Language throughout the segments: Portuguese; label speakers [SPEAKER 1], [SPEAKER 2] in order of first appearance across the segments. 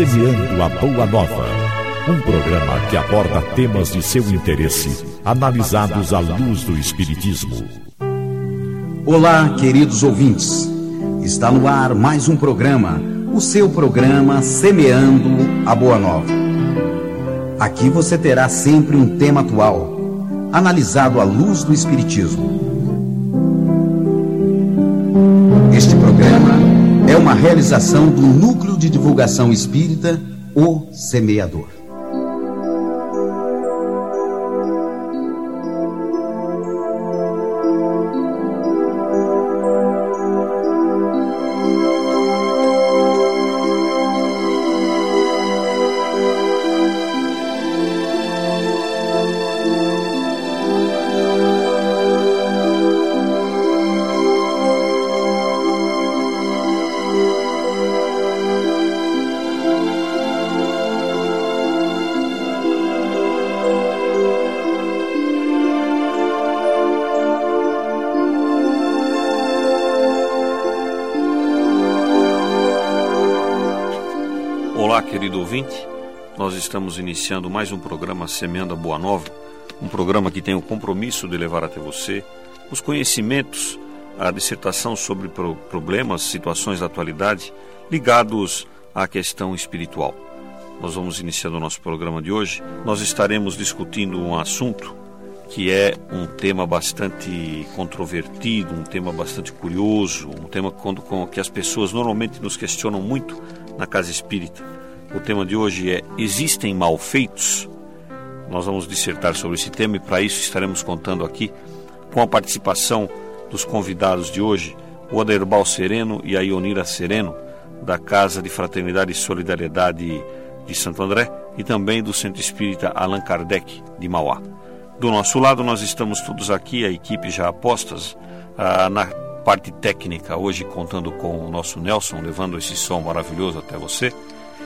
[SPEAKER 1] Semeando a Boa Nova. Um programa que aborda temas de seu interesse, analisados à luz do Espiritismo.
[SPEAKER 2] Olá, queridos ouvintes. Está no ar mais um programa, o seu programa Semeando a Boa Nova. Aqui você terá sempre um tema atual, analisado à luz do Espiritismo. Este programa é uma realização do Núcleo de Divulgação Espírita, O Semeador.
[SPEAKER 3] Ouvinte, nós estamos iniciando mais um programa Semeando a Boa Nova, um programa que tem o compromisso de levar até você os conhecimentos, a dissertação sobre problemas, situações da atualidade ligados à questão espiritual. Nós vamos iniciando o nosso programa de hoje. Nós estaremos discutindo um assunto que é um tema bastante controvertido, um tema bastante curioso, um tema que as pessoas normalmente nos questionam muito na casa espírita o tema de hoje é Existem malfeitos? Nós vamos dissertar sobre esse tema e para isso estaremos contando aqui com a participação dos convidados de hoje, o Aderbal Sereno e a Ionira Sereno, da Casa de Fraternidade e Solidariedade de Santo André e também do Centro Espírita Allan Kardec de Mauá. Do nosso lado, nós estamos todos aqui, a equipe já apostas ah, na parte técnica, hoje contando com o nosso Nelson, levando esse som maravilhoso até você.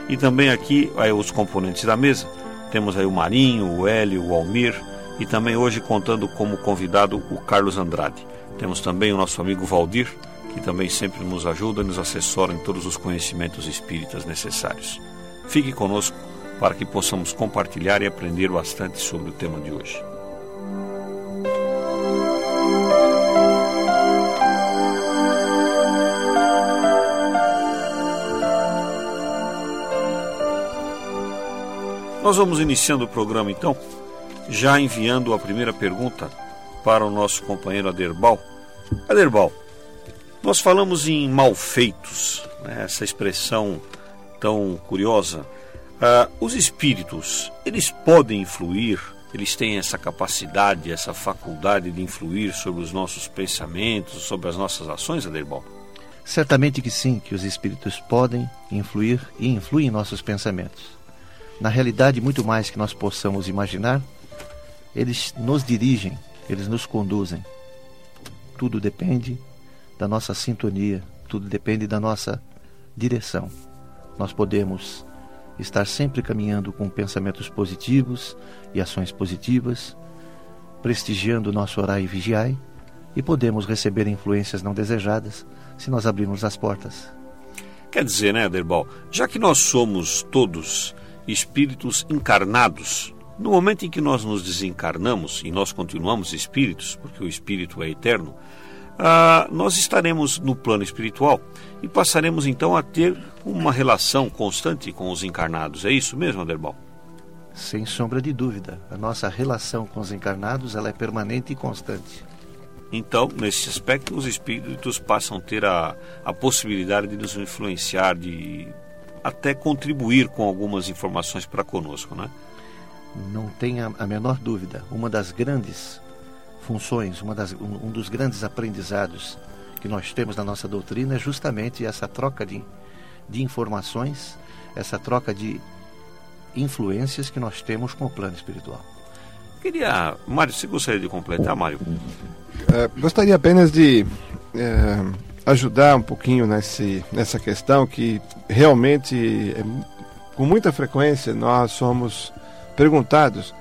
[SPEAKER 3] E também aqui aí, os componentes da mesa. Temos aí o Marinho, o Hélio, o Almir e também hoje contando como convidado o Carlos Andrade. Temos também o nosso amigo Valdir, que também sempre nos ajuda e nos assessora em todos os conhecimentos espíritas necessários. Fique conosco para que possamos compartilhar e aprender bastante sobre o tema de hoje. Nós vamos iniciando o programa então, já enviando a primeira pergunta para o nosso companheiro Aderbal. Aderbal, nós falamos em malfeitos, né, essa expressão tão curiosa. Ah, os espíritos, eles podem influir, eles têm essa capacidade, essa faculdade de influir sobre os nossos pensamentos, sobre as nossas ações, Aderbal?
[SPEAKER 4] Certamente que sim, que os espíritos podem influir e influem em nossos pensamentos na realidade, muito mais que nós possamos imaginar, eles nos dirigem, eles nos conduzem. Tudo depende da nossa sintonia, tudo depende da nossa direção. Nós podemos estar sempre caminhando com pensamentos positivos e ações positivas, prestigiando o nosso orar e vigiai, e podemos receber influências não desejadas se nós abrirmos as portas.
[SPEAKER 3] Quer dizer, né, Aderbal, já que nós somos todos espíritos encarnados. No momento em que nós nos desencarnamos e nós continuamos espíritos, porque o espírito é eterno, ah, nós estaremos no plano espiritual e passaremos então a ter uma relação constante com os encarnados. É isso mesmo, Aderbal?
[SPEAKER 4] Sem sombra de dúvida. A nossa relação com os encarnados ela é permanente e constante.
[SPEAKER 3] Então, nesse aspecto, os espíritos passam a ter a, a possibilidade de nos influenciar, de até contribuir com algumas informações para conosco, né?
[SPEAKER 4] Não tenha a menor dúvida. Uma das grandes funções, uma das, um, dos grandes aprendizados que nós temos na nossa doutrina é justamente essa troca de, de informações, essa troca de influências que nós temos com o plano espiritual.
[SPEAKER 3] Queria, Mário, você gostaria de completar, Mário?
[SPEAKER 5] É, gostaria apenas de é, ajudar um pouquinho nesse, nessa questão que realmente, é, com muita frequência, nós somos perguntados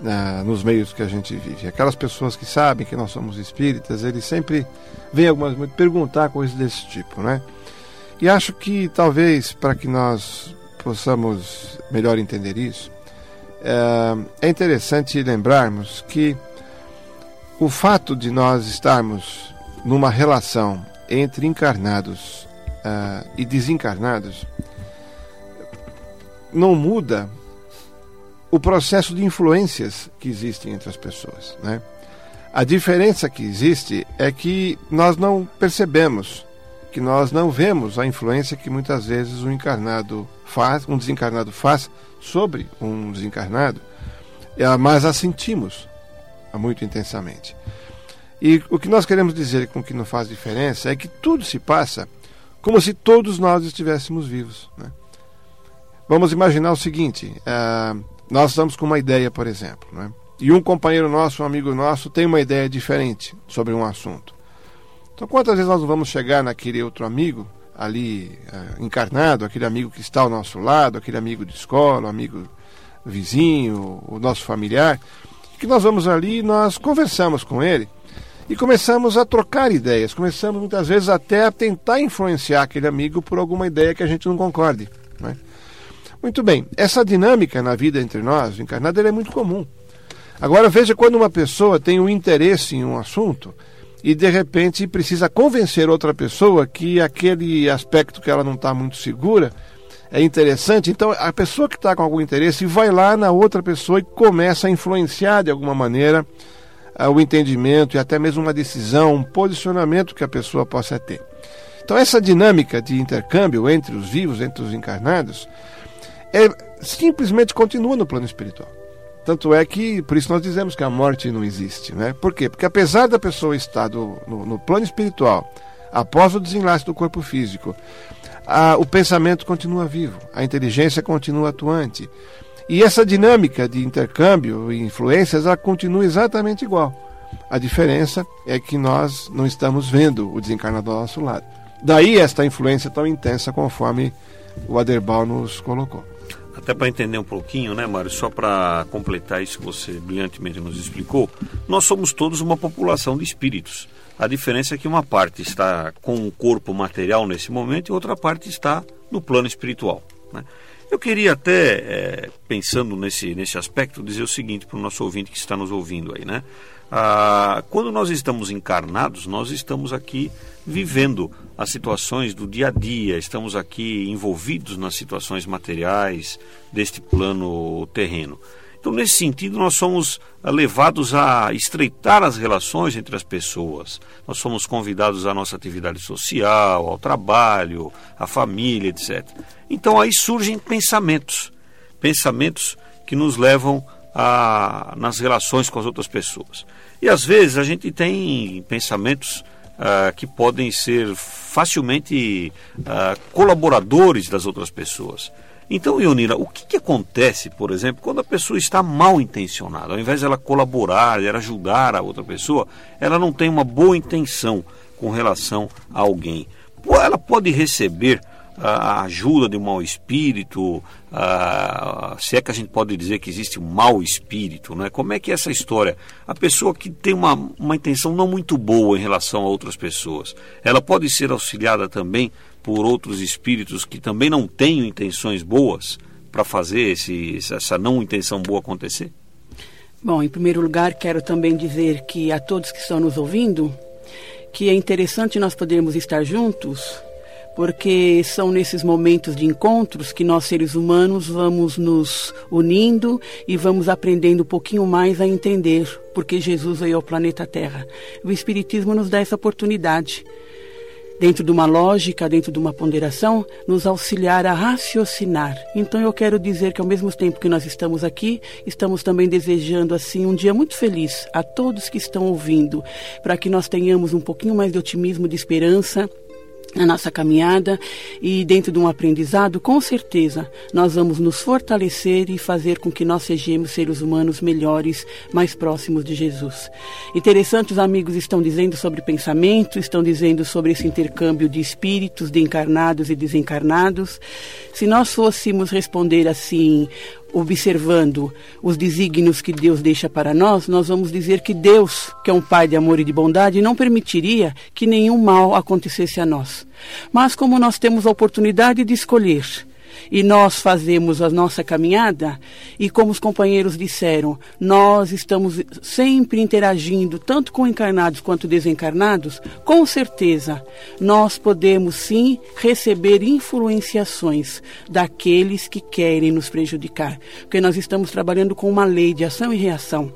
[SPEAKER 5] né, nos meios que a gente vive. Aquelas pessoas que sabem que nós somos espíritas, eles sempre vêm algumas vezes perguntar coisas desse tipo, né? E acho que talvez para que nós possamos melhor entender isso, é, é interessante lembrarmos que o fato de nós estarmos numa relação entre encarnados uh, e desencarnados não muda o processo de influências que existem entre as pessoas. Né? A diferença que existe é que nós não percebemos, que nós não vemos a influência que muitas vezes um encarnado faz, um desencarnado faz sobre um desencarnado, é, mas a sentimos muito intensamente. E o que nós queremos dizer com que não faz diferença é que tudo se passa como se todos nós estivéssemos vivos. Né? Vamos imaginar o seguinte: uh, nós estamos com uma ideia, por exemplo, né? e um companheiro nosso, um amigo nosso, tem uma ideia diferente sobre um assunto. Então, quantas vezes nós vamos chegar naquele outro amigo ali uh, encarnado, aquele amigo que está ao nosso lado, aquele amigo de escola, amigo vizinho, o nosso familiar, que nós vamos ali e nós conversamos com ele e começamos a trocar ideias, começamos muitas vezes até a tentar influenciar aquele amigo por alguma ideia que a gente não concorde. Né? Muito bem, essa dinâmica na vida entre nós, encarnada, é muito comum. Agora veja quando uma pessoa tem um interesse em um assunto e de repente precisa convencer outra pessoa que aquele aspecto que ela não está muito segura é interessante. Então a pessoa que está com algum interesse vai lá na outra pessoa e começa a influenciar de alguma maneira o entendimento e até mesmo uma decisão, um posicionamento que a pessoa possa ter. Então essa dinâmica de intercâmbio entre os vivos, entre os encarnados, é, simplesmente continua no plano espiritual. Tanto é que, por isso nós dizemos que a morte não existe. Né? Por quê? Porque apesar da pessoa estar do, no, no, plano espiritual, após o desenlace do corpo físico, a, o pensamento continua vivo, a inteligência continua atuante. E essa dinâmica de intercâmbio e influências, ela continua exatamente igual. A diferença é que nós não estamos vendo o desencarnador ao nosso lado. Daí esta influência tão intensa conforme o Aderbal nos colocou.
[SPEAKER 3] Até para entender um pouquinho, né, Mário? Só para completar isso que você brilhantemente nos explicou, nós somos todos uma população de espíritos. A diferença é que uma parte está com o corpo material nesse momento e outra parte está no plano espiritual. Né? Eu queria até, é, pensando nesse, nesse aspecto, dizer o seguinte para o nosso ouvinte que está nos ouvindo aí, né? Ah, quando nós estamos encarnados, nós estamos aqui vivendo as situações do dia a dia, estamos aqui envolvidos nas situações materiais deste plano terreno. Então, nesse sentido, nós somos levados a estreitar as relações entre as pessoas. Nós somos convidados à nossa atividade social, ao trabalho, à família, etc. Então, aí surgem pensamentos, pensamentos que nos levam a, nas relações com as outras pessoas. E às vezes a gente tem pensamentos uh, que podem ser facilmente uh, colaboradores das outras pessoas. Então, Ionira, o que, que, acontece, por exemplo, quando a pessoa está mal intencionada? Ao invés de ela colaborar, ela ajudar a outra pessoa, ela não tem uma boa intenção com relação a alguém. Ela pode receber a ajuda de um mau espírito, a, se é que a gente pode dizer que existe um mau espírito, né? como é que é essa história? A pessoa que tem uma, uma intenção não muito boa em relação a outras pessoas, ela pode ser auxiliada também por outros espíritos que também não tenham intenções boas para fazer esse, essa não intenção boa acontecer?
[SPEAKER 6] Bom, em primeiro lugar, quero também dizer que a todos que estão nos ouvindo, que é interessante nós podermos estar juntos porque são nesses momentos de encontros que nós seres humanos vamos nos unindo e vamos aprendendo um pouquinho mais a entender porque Jesus veio ao planeta Terra. O Espiritismo nos dá essa oportunidade dentro de uma lógica, dentro de uma ponderação, nos auxiliar a raciocinar. Então eu quero dizer que ao mesmo tempo que nós estamos aqui, estamos também desejando assim um dia muito feliz a todos que estão ouvindo, para que nós tenhamos um pouquinho mais de otimismo, de esperança na nossa caminhada e dentro de um aprendizado, com certeza, nós vamos nos fortalecer e fazer com que nós sejamos seres humanos melhores, mais próximos de Jesus. Interessante, os amigos estão dizendo sobre pensamento, estão dizendo sobre esse intercâmbio de espíritos, de encarnados e desencarnados. Se nós fôssemos responder assim, observando os desígnios que Deus deixa para nós, nós vamos dizer que Deus, que é um Pai de amor e de bondade, não permitiria que nenhum mal acontecesse a nós. Mas como nós temos a oportunidade de escolher e nós fazemos a nossa caminhada, e como os companheiros disseram, nós estamos sempre interagindo, tanto com encarnados quanto desencarnados, com certeza nós podemos sim receber influenciações daqueles que querem nos prejudicar, porque nós estamos trabalhando com uma lei de ação e reação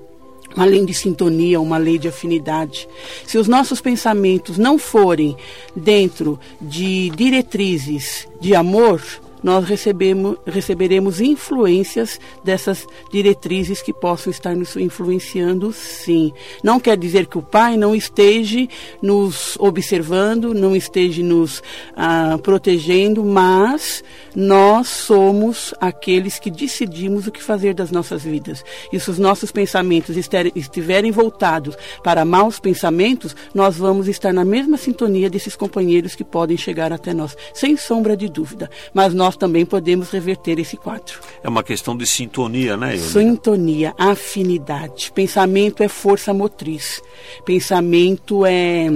[SPEAKER 6] uma lei de sintonia, uma lei de afinidade. Se os nossos pensamentos não forem dentro de diretrizes de amor, nós recebemos, receberemos influências dessas diretrizes que possam estar nos influenciando, sim. Não quer dizer que o Pai não esteja nos observando, não esteja nos ah, protegendo, mas nós somos aqueles que decidimos o que fazer das nossas vidas. E se os nossos pensamentos estiverem voltados para maus pensamentos, nós vamos estar na mesma sintonia desses companheiros que podem chegar até nós, sem sombra de dúvida. Mas nós nós também podemos reverter esse quadro.
[SPEAKER 3] É uma questão de sintonia, né? Ionia?
[SPEAKER 6] Sintonia, afinidade. Pensamento é força motriz. Pensamento é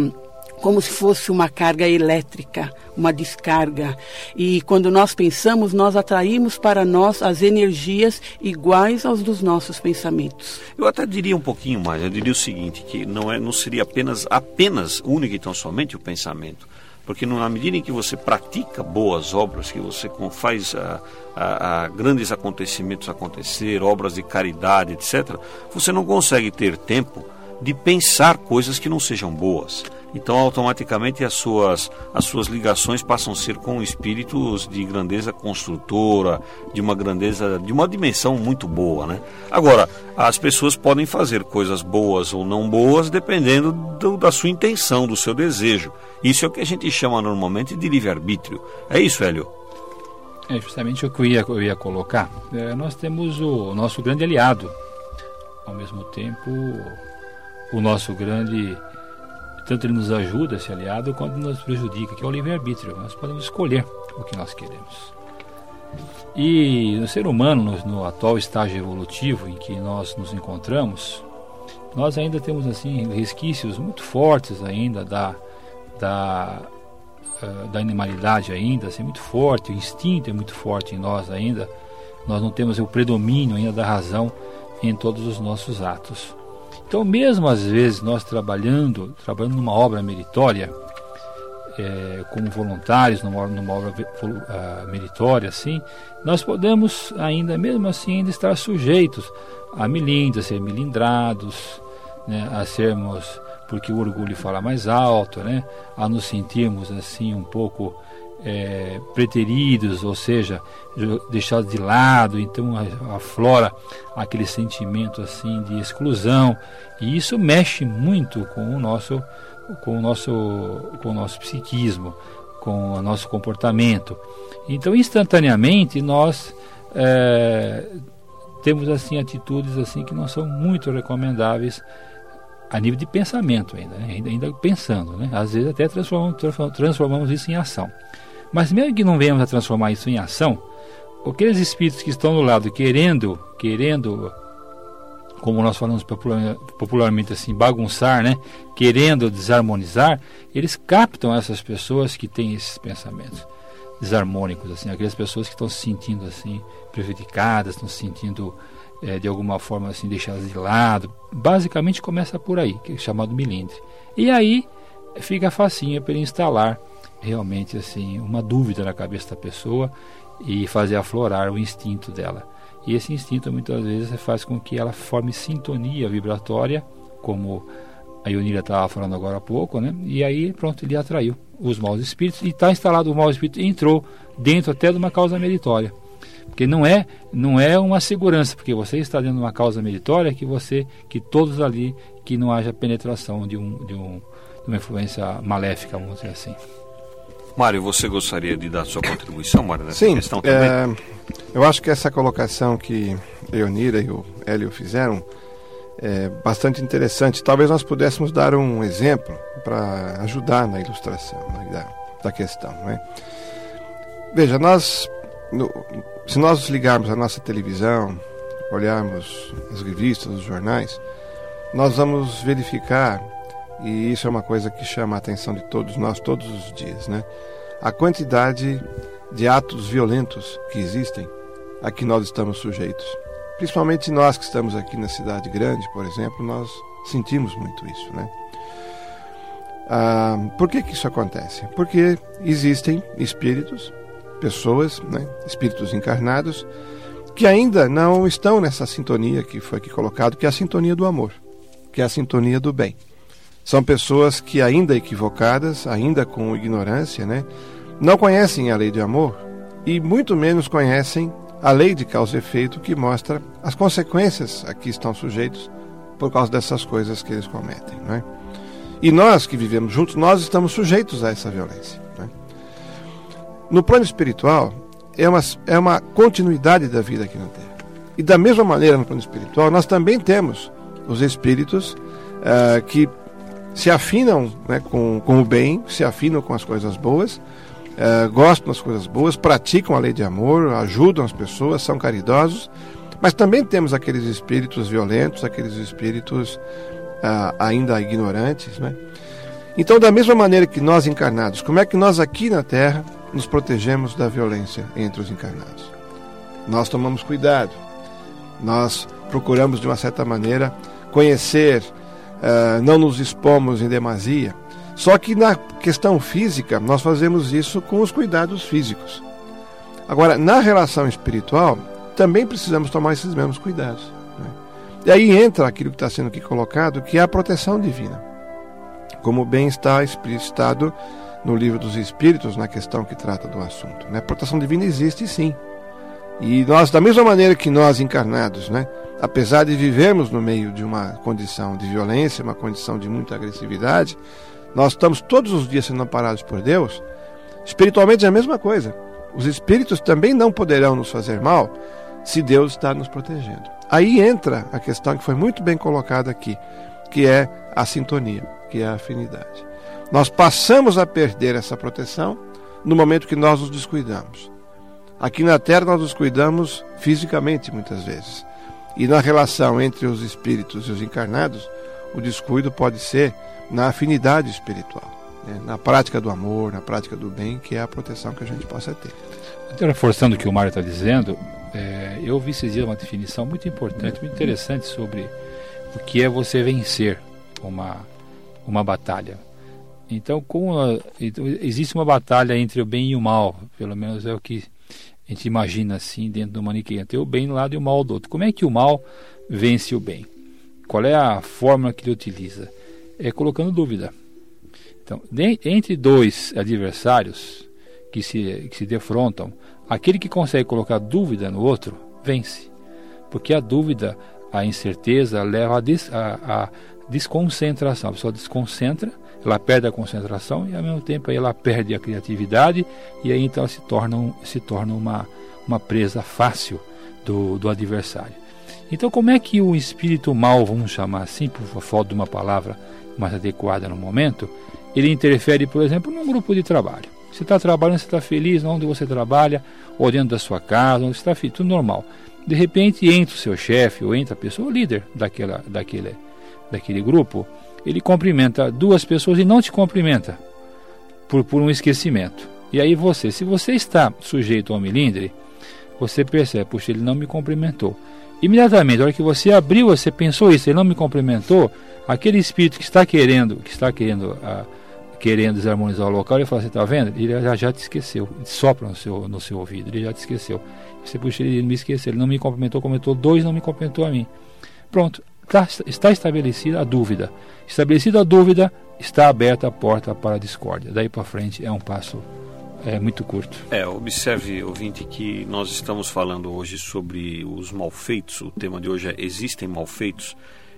[SPEAKER 6] como se fosse uma carga elétrica, uma descarga. E quando nós pensamos, nós atraímos para nós as energias iguais aos dos nossos pensamentos.
[SPEAKER 3] Eu até diria um pouquinho mais, eu diria o seguinte, que não, é, não seria apenas, apenas, única e tão somente o pensamento porque na medida em que você pratica boas obras, que você faz a, a, a grandes acontecimentos acontecer, obras de caridade, etc., você não consegue ter tempo de pensar coisas que não sejam boas. Então, automaticamente, as suas, as suas ligações passam a ser com espíritos de grandeza construtora, de uma grandeza, de uma dimensão muito boa, né? Agora, as pessoas podem fazer coisas boas ou não boas dependendo do, da sua intenção, do seu desejo. Isso é o que a gente chama normalmente de livre-arbítrio. É isso, Hélio?
[SPEAKER 7] É justamente o que eu ia, eu ia colocar. É, nós temos o nosso grande aliado, ao mesmo tempo, o nosso grande tanto ele nos ajuda, esse aliado, quanto nos prejudica, que é o livre-arbítrio. Nós podemos escolher o que nós queremos. E no ser humano, no, atual estágio evolutivo em que nós nos encontramos, nós ainda temos assim resquícios muito fortes ainda da da, uh, da animalidade ainda, assim, muito forte, o instinto é muito forte em nós ainda. Nós não temos o predomínio ainda da razão em todos os nossos atos. Então, mesmo às vezes nós trabalhando, trabalhando numa obra meritória, é, como voluntários numa, numa obra uh, meritória, assim, nós podemos ainda, mesmo assim, ainda estar sujeitos a milindres, a ser milindrados, né, a sermos, porque o orgulho fala mais alto, né, a nos sentirmos assim um pouco é, preteridos, ou seja, deixados de lado, então aflora aquele sentimento assim de exclusão e isso mexe muito com o nosso com o nosso com o nosso psiquismo, com o nosso comportamento. Então instantaneamente nós é, temos assim atitudes assim que não são muito recomendáveis a nível de pensamento ainda, né? ainda, ainda, pensando, né? às vezes até transformamos, transformamos isso em ação. Mas mesmo que não venhamos a transformar isso em ação, aqueles espíritos que estão do lado querendo, querendo, como nós falamos popularmente assim, bagunçar, né? querendo desarmonizar, eles captam essas pessoas que têm esses pensamentos desarmônicos, assim, aquelas pessoas que estão se sentindo assim prejudicadas, estão se sentindo é, de alguma forma assim deixadas de lado. Basicamente começa por aí, que é chamado milindre. E aí fica facinho para ele instalar realmente assim uma dúvida na cabeça da pessoa e fazer aflorar o instinto dela. E esse instinto muitas vezes faz com que ela forme sintonia vibratória, como a Ionira estava falando agora há pouco, né? E aí pronto, ele atraiu os maus espíritos e está instalado o mau espírito entrou dentro até de uma causa meritória. Porque não é, não é uma segurança, porque você está dentro de uma causa meritória que você, que todos ali, que não haja penetração de, um, de, um, de uma influência maléfica, vamos dizer assim.
[SPEAKER 3] Mário, você gostaria de dar sua contribuição, Mário, nessa
[SPEAKER 5] Sim,
[SPEAKER 3] questão também? É,
[SPEAKER 5] eu acho que essa colocação que Leonira e o Hélio fizeram é bastante interessante. Talvez nós pudéssemos dar um exemplo para ajudar na ilustração né, da, da questão. Né? Veja, nós no, se nós ligarmos a nossa televisão, olharmos as revistas, os jornais, nós vamos verificar, e isso é uma coisa que chama a atenção de todos nós todos os dias, né? A quantidade de atos violentos que existem a que nós estamos sujeitos. Principalmente nós que estamos aqui na cidade grande, por exemplo, nós sentimos muito isso, né? Ah, por que, que isso acontece? Porque existem espíritos, pessoas, né, espíritos encarnados, que ainda não estão nessa sintonia que foi aqui colocado, que é a sintonia do amor, que é a sintonia do bem. São pessoas que ainda equivocadas, ainda com ignorância, né, não conhecem a lei de amor e muito menos conhecem a lei de causa e efeito que mostra as consequências a que estão sujeitos por causa dessas coisas que eles cometem. Né? E nós que vivemos juntos, nós estamos sujeitos a essa violência. Né? No plano espiritual, é uma, é uma continuidade da vida aqui na Terra. E da mesma maneira, no plano espiritual, nós também temos os espíritos uh, que se afinam né, com, com o bem, se afinam com as coisas boas, uh, gostam das coisas boas, praticam a lei de amor, ajudam as pessoas, são caridosos, mas também temos aqueles espíritos violentos, aqueles espíritos ah, ainda ignorantes. Né? Então, da mesma maneira que nós encarnados, como é que nós aqui na Terra nos protegemos da violência entre os encarnados? Nós tomamos cuidado, nós procuramos de uma certa maneira conhecer, ah, não nos expomos em demasia. Só que na questão física, nós fazemos isso com os cuidados físicos. Agora, na relação espiritual, também precisamos tomar esses mesmos cuidados. E aí entra aquilo que está sendo aqui colocado, que é a proteção divina. Como bem está explicitado no livro dos Espíritos, na questão que trata do assunto. Né? A proteção divina existe sim. E nós, da mesma maneira que nós encarnados, né, apesar de vivermos no meio de uma condição de violência, uma condição de muita agressividade, nós estamos todos os dias sendo amparados por Deus. Espiritualmente é a mesma coisa. Os espíritos também não poderão nos fazer mal se Deus está nos protegendo. Aí entra a questão que foi muito bem colocada aqui, que é a sintonia, que é a afinidade. Nós passamos a perder essa proteção no momento que nós nos descuidamos. Aqui na Terra nós nos cuidamos fisicamente muitas vezes. E na relação entre os espíritos e os encarnados, o descuido pode ser na afinidade espiritual, né? na prática do amor, na prática do bem, que é a proteção que a gente possa ter.
[SPEAKER 7] Então, reforçando o que o Mário está dizendo, é, eu vi esses dias uma definição muito importante, muito interessante sobre o que é você vencer uma, uma batalha. Então, a, então, existe uma batalha entre o bem e o mal, pelo menos é o que a gente imagina assim dentro do maniqueio. Tem o bem um lado e o mal do outro. Como é que o mal vence o bem? Qual é a fórmula que ele utiliza? É colocando dúvida. Então, de, entre dois adversários que se, que se defrontam, Aquele que consegue colocar dúvida no outro, vence. Porque a dúvida, a incerteza, leva a, des, a, a desconcentração. A pessoa desconcentra, ela perde a concentração e ao mesmo tempo ela perde a criatividade e aí então ela se torna, se torna uma, uma presa fácil do, do adversário. Então, como é que o espírito mal, vamos chamar assim, por falta de uma palavra mais adequada no momento, ele interfere, por exemplo, num grupo de trabalho? Você está trabalhando, você está feliz onde você trabalha, ou dentro da sua casa, onde você está feliz, tudo normal. De repente entra o seu chefe, ou entra a pessoa, o líder daquela, daquele, daquele grupo, ele cumprimenta duas pessoas e não te cumprimenta por, por um esquecimento. E aí você, se você está sujeito ao milindre, você percebe, puxa, ele não me cumprimentou. Imediatamente, na hora que você abriu, você pensou isso, ele não me cumprimentou, aquele espírito que está querendo, que está querendo a, querendo desarmonizar o local, ele fala, você está vendo? Ele já, já te esqueceu, ele sopra no seu, no seu ouvido, ele já te esqueceu. Você, puxa, ele me esqueceu, ele não me cumprimentou, comentou dois, não me cumprimentou a mim. Pronto, tá, está estabelecida a dúvida. Estabelecida a dúvida, está aberta a porta para a discórdia. Daí para frente é um passo é muito curto.
[SPEAKER 3] É, observe, ouvinte, que nós estamos falando hoje sobre os malfeitos. O tema de hoje é Existem malfeitos?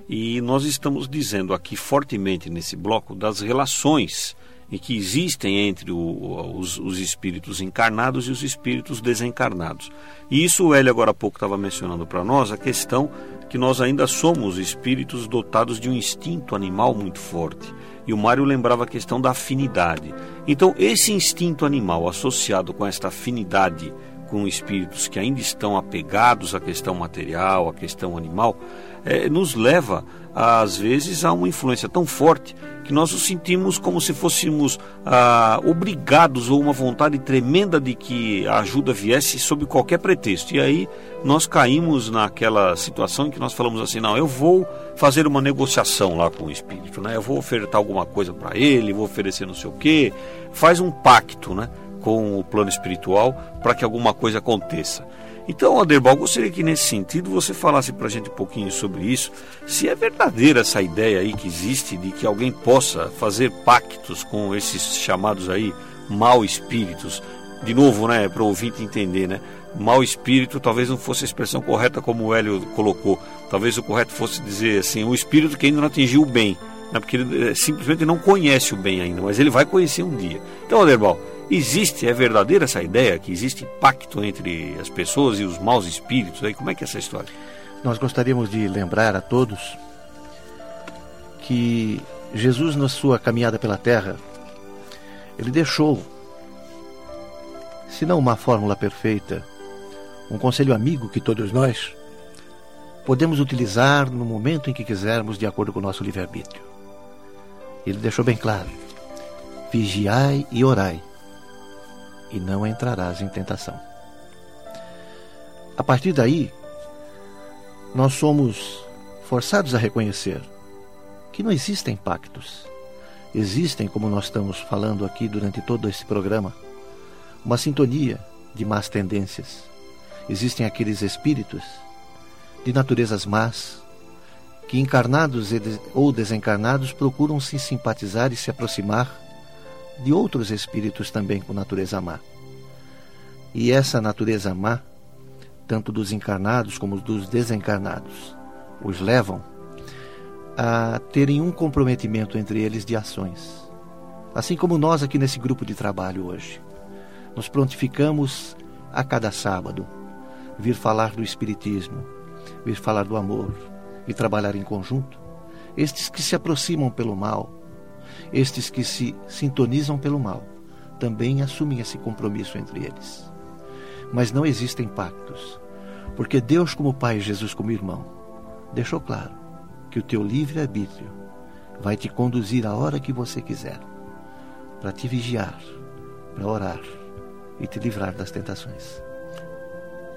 [SPEAKER 3] E nós estamos dizendo aqui fortemente nesse bloco das relações que existem entre o, os, os, espíritos encarnados e os espíritos desencarnados. E isso o Hélio agora há pouco estava mencionando para nós, a questão que nós ainda somos espíritos dotados de um instinto animal muito forte. E o Mário lembrava a questão da afinidade. Então, esse instinto animal associado com esta afinidade com espíritos que ainda estão apegados à questão material, à questão animal, é, nos leva, às vezes, a uma influência tão forte que nós nos sentimos como se fôssemos ah, obrigados ou uma vontade tremenda de que a ajuda viesse sob qualquer pretexto. E aí nós caímos naquela situação em que nós falamos assim: não, eu vou fazer uma negociação lá com o espírito, né? eu vou ofertar alguma coisa para ele, vou oferecer não sei o quê. Faz um pacto né, com o plano espiritual para que alguma coisa aconteça. Então, Aderbal, gostaria que nesse sentido você falasse para a gente um pouquinho sobre isso, se é verdadeira essa ideia aí que existe de que alguém possa fazer pactos com esses chamados aí mal espíritos. De novo, né, para o ouvinte entender, né? Mal espírito talvez não fosse a expressão correta como o Hélio colocou. Talvez o correto fosse dizer assim, o espírito que ainda não atingiu o bem, né? porque ele eh, simplesmente não conhece o bem ainda, mas ele vai conhecer um dia. Então, Aderbal, Existe, é verdadeira essa ideia que existe pacto entre as pessoas e os maus espíritos? Aí como é que é essa história?
[SPEAKER 4] Nós gostaríamos de lembrar a todos que Jesus na sua caminhada pela terra, ele deixou se não uma fórmula perfeita, um conselho amigo que todos nós podemos utilizar no momento em que quisermos, de acordo com o nosso livre-arbítrio. Ele deixou bem claro: vigiai e orai, e não entrarás em tentação. A partir daí, nós somos forçados a reconhecer que não existem pactos. Existem, como nós estamos falando aqui durante todo esse programa, uma sintonia de más tendências. Existem aqueles espíritos de naturezas más que, encarnados ou desencarnados, procuram se simpatizar e se aproximar de outros espíritos também com natureza má. E essa natureza má, tanto dos encarnados como dos desencarnados, os levam a terem um comprometimento entre eles de ações. Assim como nós aqui nesse grupo de trabalho hoje. Nos prontificamos a cada sábado vir falar do Espiritismo, vir falar do amor e trabalhar em conjunto. Estes que se aproximam pelo mal, estes que se sintonizam pelo mal também assumem esse compromisso entre eles. Mas não existem pactos, porque Deus, como Pai e Jesus, como irmão, deixou claro que o teu livre-arbítrio vai te conduzir a hora que você quiser, para te vigiar, para orar e te livrar das tentações.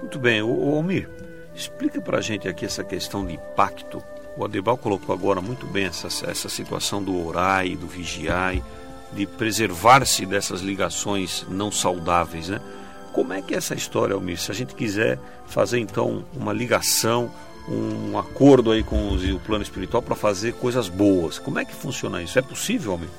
[SPEAKER 3] Muito bem, o Almir, explica para a gente aqui essa questão de pacto o Adebal colocou agora muito bem essa, essa situação do orai, do vigiai, de preservar-se dessas ligações não saudáveis, né? Como é que é essa história, Almir? Se a gente quiser fazer então uma ligação, um acordo aí com os, o plano espiritual para fazer coisas boas, como é que funciona isso? É possível, Almir?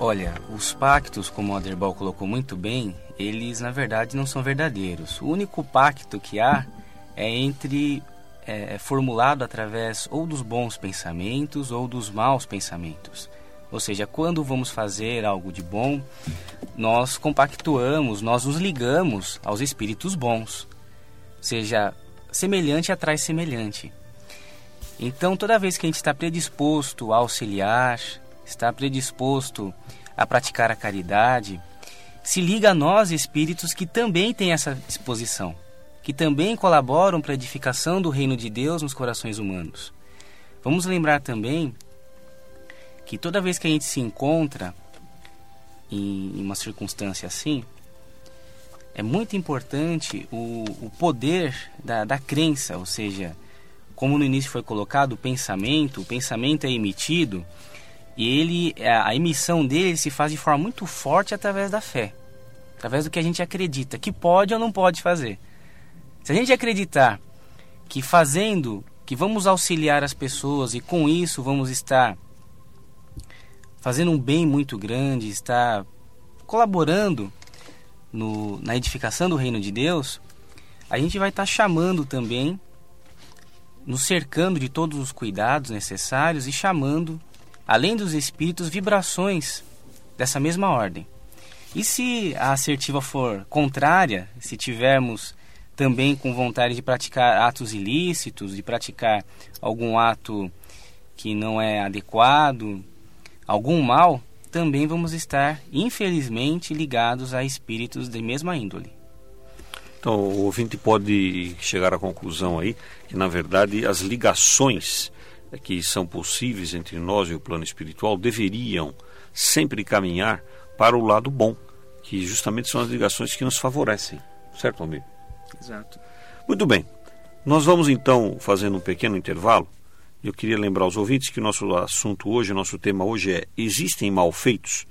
[SPEAKER 8] Olha, os pactos, como o Aderbal colocou muito bem, eles na verdade não são verdadeiros. O único pacto que há é entre é, é, formulado através ou dos bons pensamentos ou dos maus pensamentos. Ou seja, quando vamos fazer algo de bom, nós compactuamos, nós nos ligamos aos espíritos bons. Ou seja, semelhante atrai semelhante. Então, toda vez que a gente está predisposto a auxiliar, está predisposto a praticar a caridade, se liga a nós, espíritos que também têm essa disposição que também colaboram para a edificação do reino de Deus nos corações humanos. Vamos lembrar também que toda vez que a gente se encontra em uma circunstância assim, é muito importante o, o poder da, da crença, ou seja, como no início foi colocado, o pensamento, o pensamento é emitido e ele, a emissão dele se faz de forma muito forte através da fé, através do que a gente acredita que pode ou não pode fazer. Se a gente acreditar que fazendo, que vamos auxiliar as pessoas e com isso vamos estar fazendo um bem muito grande, estar colaborando no, na edificação do reino de Deus, a gente vai estar chamando também, nos cercando de todos os cuidados necessários e chamando, além dos espíritos, vibrações dessa mesma ordem. E se a assertiva for contrária, se tivermos também com vontade de praticar atos ilícitos, de praticar algum ato que não é adequado, algum mal, também vamos estar, infelizmente, ligados a espíritos de mesma índole.
[SPEAKER 3] Então, o ouvinte pode chegar à conclusão aí que, na verdade, as ligações que são possíveis entre nós e o plano espiritual deveriam sempre caminhar para o lado bom, que justamente são as ligações que nos favorecem. Certo, amigo?
[SPEAKER 8] Exato.
[SPEAKER 3] Muito bem. Nós vamos então fazendo um pequeno intervalo. Eu queria lembrar aos ouvintes que o nosso assunto hoje, o nosso tema hoje é Existem malfeitos?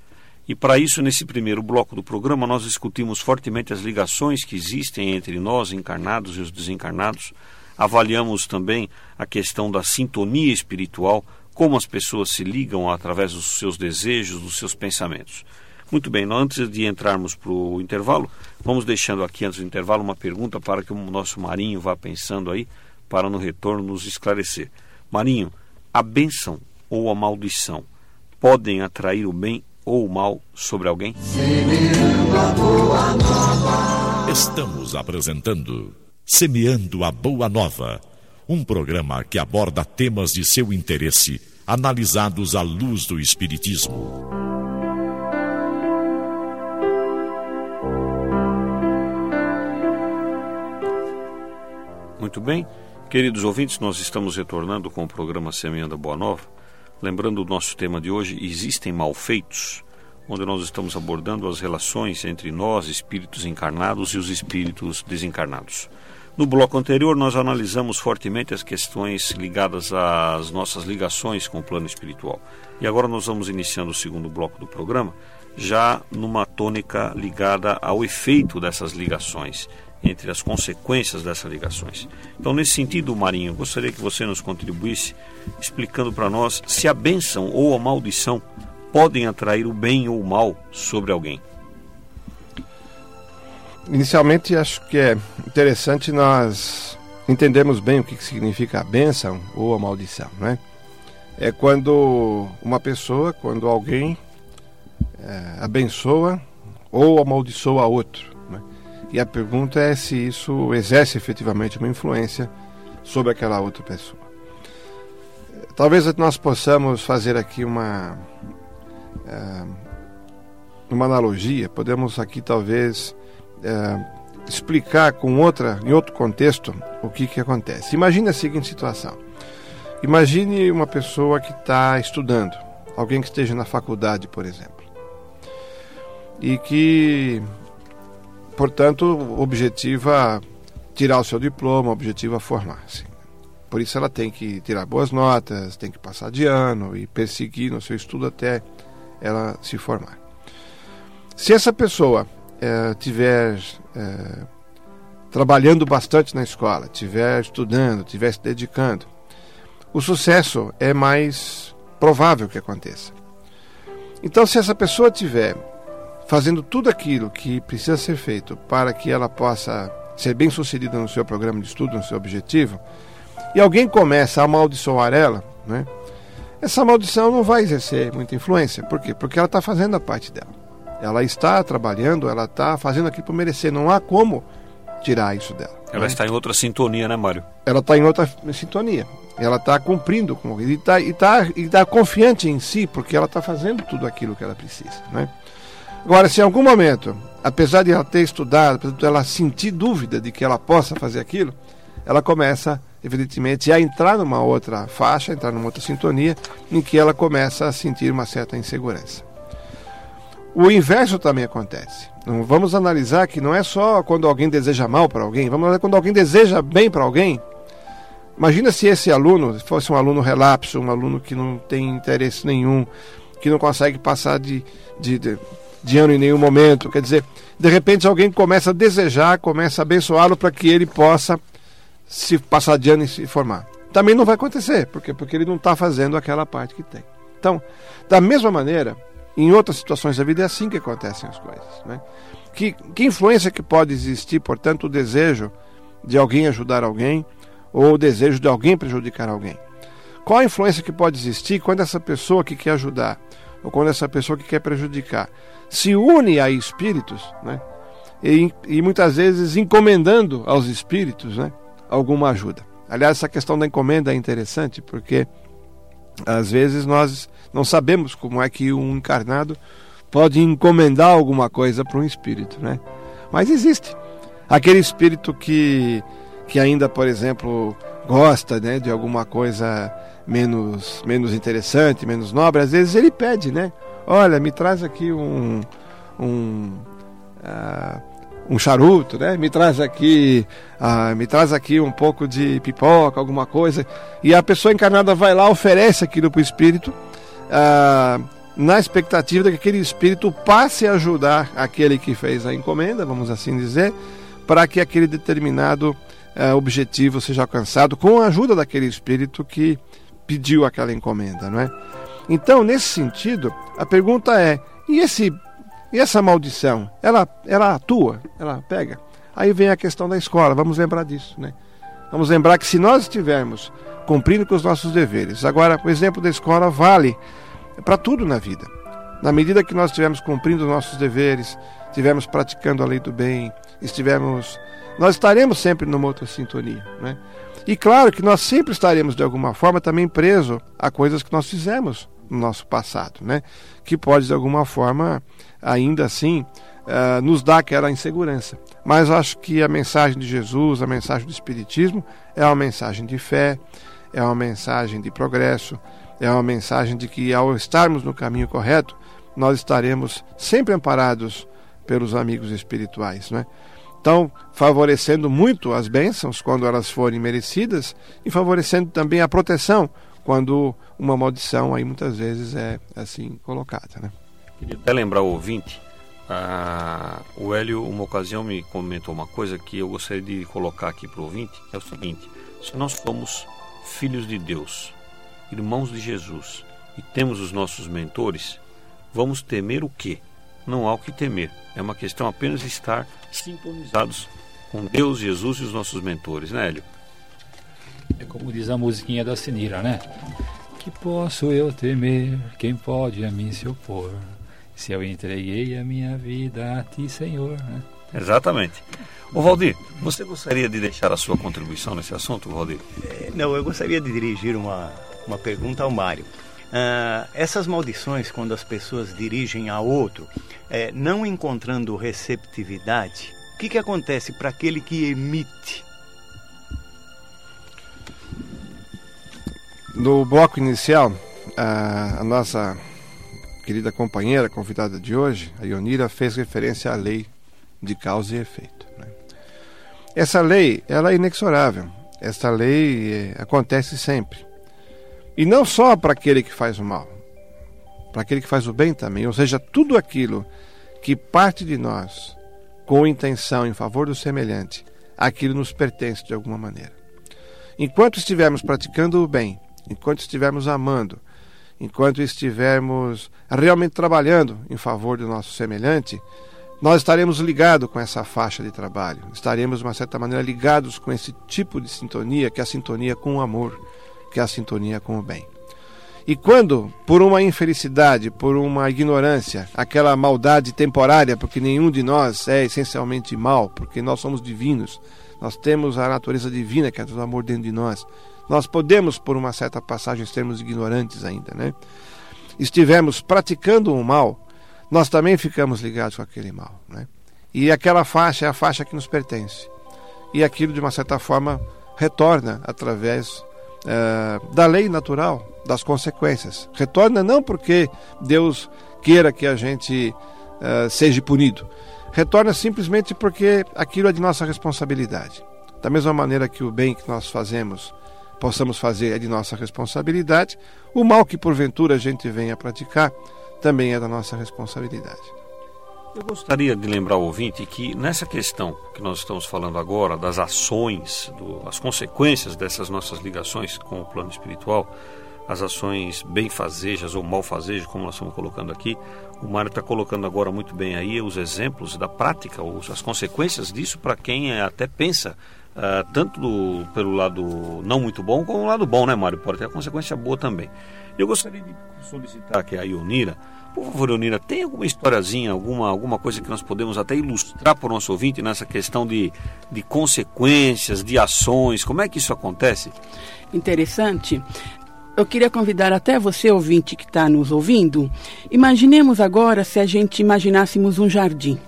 [SPEAKER 3] E para isso, nesse primeiro bloco do programa, nós discutimos fortemente as ligações que existem entre nós, encarnados e os desencarnados. Avaliamos também a questão da sintonia espiritual, como as pessoas se ligam através dos seus desejos, dos seus pensamentos. Muito bem, antes de entrarmos para o intervalo, vamos deixando aqui antes do intervalo uma pergunta para que o nosso Marinho vá pensando aí, para no retorno nos esclarecer. Marinho, a bênção ou a maldição podem atrair o bem ou o mal sobre alguém?
[SPEAKER 1] Estamos apresentando Semeando a Boa Nova, um programa que aborda temas de seu interesse, analisados à luz do Espiritismo.
[SPEAKER 3] Muito bem, queridos ouvintes, nós estamos retornando com o programa Semeando a Boa Nova Lembrando o nosso tema de hoje, existem malfeitos, onde nós estamos abordando as relações entre nós, espíritos encarnados, e os espíritos desencarnados. No bloco anterior, nós analisamos fortemente as questões ligadas às nossas ligações com o plano espiritual. E agora nós vamos iniciando o segundo bloco do programa, já numa tônica ligada ao efeito dessas ligações entre as consequências dessas ligações. Então, nesse sentido, Marinho, gostaria que você nos contribuísse explicando para nós se a bênção ou a maldição podem atrair o bem ou o mal sobre alguém.
[SPEAKER 5] Inicialmente, acho que é interessante nós entendermos bem o que significa a bênção ou a maldição, né? É quando uma pessoa, quando alguém é, abençoa ou amaldiçoa outro. E a pergunta é se isso exerce efetivamente uma influência sobre aquela outra pessoa. Talvez nós possamos fazer aqui uma, é, uma analogia, podemos aqui talvez é, explicar com outra, em outro contexto o que, que acontece. Imagine a seguinte situação. Imagine uma pessoa que está estudando, alguém que esteja na faculdade, por exemplo, e que portanto, objetiva tirar o seu diploma, objetiva formar-se. Por isso ela tem que tirar boas notas, tem que passar de ano e perseguir no seu estudo até ela se formar. Se essa pessoa é, tiver é, trabalhando bastante na escola, tiver estudando, tiver se dedicando, o sucesso é mais provável que aconteça. Então, se essa pessoa tiver fazendo tudo aquilo que precisa ser feito para que ela possa ser bem sucedida no seu programa de estudo, no seu objetivo, e alguém começa a amaldiçoar ela, né? essa maldição não vai exercer muita influência. Por quê? Porque ela está fazendo a parte dela. Ela está trabalhando, ela está fazendo aquilo para merecer. Não há como tirar isso dela.
[SPEAKER 3] Ela né? está em outra sintonia, né, Mário?
[SPEAKER 5] Ela está em outra sintonia. Ela está cumprindo com e está e tá, e tá confiante em si, porque ela está fazendo tudo aquilo que ela precisa. Né? Agora, se em algum momento, apesar de ela ter estudado, apesar de ela sentir dúvida de que ela possa fazer aquilo, ela começa, evidentemente, a entrar numa outra faixa, entrar numa outra sintonia, em que ela começa a sentir uma certa insegurança. O inverso também acontece. Vamos analisar que não é só quando alguém deseja mal para alguém, vamos analisar quando alguém deseja bem para alguém. Imagina se esse aluno fosse um aluno relapso, um aluno que não tem interesse nenhum, que não consegue passar de, de, de ano em nenhum momento. Quer dizer, de repente alguém começa a desejar, começa a abençoá-lo para que ele possa se passar de ano e se formar. Também não vai acontecer, porque porque ele não está fazendo aquela parte que tem. Então, da mesma maneira, em outras situações da vida é assim que acontecem as coisas. Né? Que, que influência que pode existir, portanto, o desejo de alguém ajudar alguém ou o desejo de alguém prejudicar alguém? Qual a influência que pode existir quando essa pessoa que quer ajudar ou quando essa pessoa que quer prejudicar se une a espíritos, né? E, e, muitas vezes encomendando aos espíritos né, alguma ajuda. Aliás, essa questão da encomenda é interessante porque às vezes nós não sabemos como é que um encarnado pode encomendar alguma coisa para um espírito, né? Mas existe. Aquele espírito que, que ainda, por exemplo, gosta né, de alguma coisa menos, menos interessante, menos nobre, às vezes ele pede, né? Olha, me traz aqui um. um uh, um charuto, né? Me traz aqui, uh, me traz aqui um pouco de pipoca, alguma coisa. E a pessoa encarnada vai lá, oferece aquilo para o espírito, uh, na expectativa de que aquele espírito passe a ajudar aquele que fez a encomenda, vamos assim dizer, para que aquele determinado uh, objetivo seja alcançado com a ajuda daquele espírito que pediu aquela encomenda, não é? Então, nesse sentido, a pergunta é: e esse e essa maldição, ela, ela atua, ela pega. Aí vem a questão da escola, vamos lembrar disso, né? Vamos lembrar que se nós estivermos cumprindo com os nossos deveres, agora o exemplo da escola vale para tudo na vida. Na medida que nós estivermos cumprindo os nossos deveres, estivermos praticando a lei do bem, estivermos. Nós estaremos sempre numa outra sintonia, né? E claro que nós sempre estaremos, de alguma forma, também presos a coisas que nós fizemos no nosso passado, né? Que pode, de alguma forma, ainda assim uh, nos dá aquela insegurança. Mas acho que a mensagem de Jesus, a mensagem do Espiritismo, é uma mensagem de fé, é uma mensagem de progresso, é uma mensagem de que ao estarmos no caminho correto, nós estaremos sempre amparados pelos amigos espirituais, não é? Então, favorecendo muito as bênçãos quando elas forem merecidas e favorecendo também a proteção quando uma maldição aí muitas vezes é assim colocada, né?
[SPEAKER 3] Queria até lembrar o ouvinte, ah, o Hélio, uma ocasião, me comentou uma coisa que eu gostaria de colocar aqui para o ouvinte, é o seguinte, se nós somos filhos de Deus, irmãos de Jesus, e temos os nossos mentores, vamos temer o quê? Não há o que temer, é uma questão apenas de estar sintonizados com Deus, Jesus e os nossos mentores, né Hélio?
[SPEAKER 7] É como diz a musiquinha da Sinira, né? Que posso eu temer, quem pode a mim se opor? se eu entreguei a minha vida a ti, Senhor. Né?
[SPEAKER 3] Exatamente. O Valdir, você gostaria de deixar a sua contribuição nesse assunto, Valdir?
[SPEAKER 9] É, não, eu gostaria de dirigir uma, uma pergunta ao Mário. Uh, essas maldições, quando as pessoas dirigem a outro, é, não encontrando receptividade, o que, que acontece para aquele que emite?
[SPEAKER 5] No bloco inicial, a, a nossa querida companheira convidada de hoje, a Ionira, fez referência à lei de causa e efeito. Né? Essa lei, ela é inexorável. Essa lei é, acontece sempre. E não só para aquele que faz o mal, para aquele que faz o bem também. Ou seja, tudo aquilo que parte de nós com intenção em favor do semelhante, aquilo nos pertence de alguma maneira. Enquanto estivermos praticando o bem, enquanto estivermos amando, enquanto estivermos realmente trabalhando em favor do nosso semelhante, nós estaremos ligados com essa faixa de trabalho, estaremos, de uma certa maneira, ligados com esse tipo de sintonia, que é a sintonia com o amor, que é a sintonia com o bem. E quando, por uma infelicidade, por uma ignorância, aquela maldade temporária, porque nenhum de nós é essencialmente mal, porque nós somos divinos, nós temos a natureza divina que é do amor dentro de nós, nós podemos, por uma certa passagem, sermos ignorantes ainda, né? Estivermos praticando o mal, nós também ficamos ligados com aquele mal, né? E aquela faixa é a faixa que nos pertence. E aquilo, de uma certa forma, retorna através uh, da lei natural, das consequências. Retorna não porque Deus queira que a gente uh, seja punido. Retorna simplesmente porque aquilo é de nossa responsabilidade. Da mesma maneira que o bem que nós fazemos possamos fazer é de nossa responsabilidade. O mal que porventura a gente venha praticar também é da nossa responsabilidade.
[SPEAKER 3] Eu gostaria de lembrar ao ouvinte que nessa questão que nós estamos falando agora, das ações, do, as consequências dessas nossas ligações com o plano espiritual, as ações benfazejas ou malfazejas, como nós estamos colocando aqui, o Mário está colocando agora muito bem aí os exemplos da prática, as consequências disso para quem até pensa Uh, tanto do, pelo lado não muito bom como o lado bom, né, Mário? Pode ter consequência boa também. Eu gostaria de solicitar aqui a Ionira, por favor, Ionira, tem alguma historiazinha, alguma, alguma coisa que nós podemos até ilustrar para o nosso ouvinte nessa questão de, de consequências, de ações, como é que isso acontece?
[SPEAKER 6] Interessante. Eu queria convidar até você, ouvinte que está nos ouvindo, imaginemos agora se a gente imaginássemos um jardim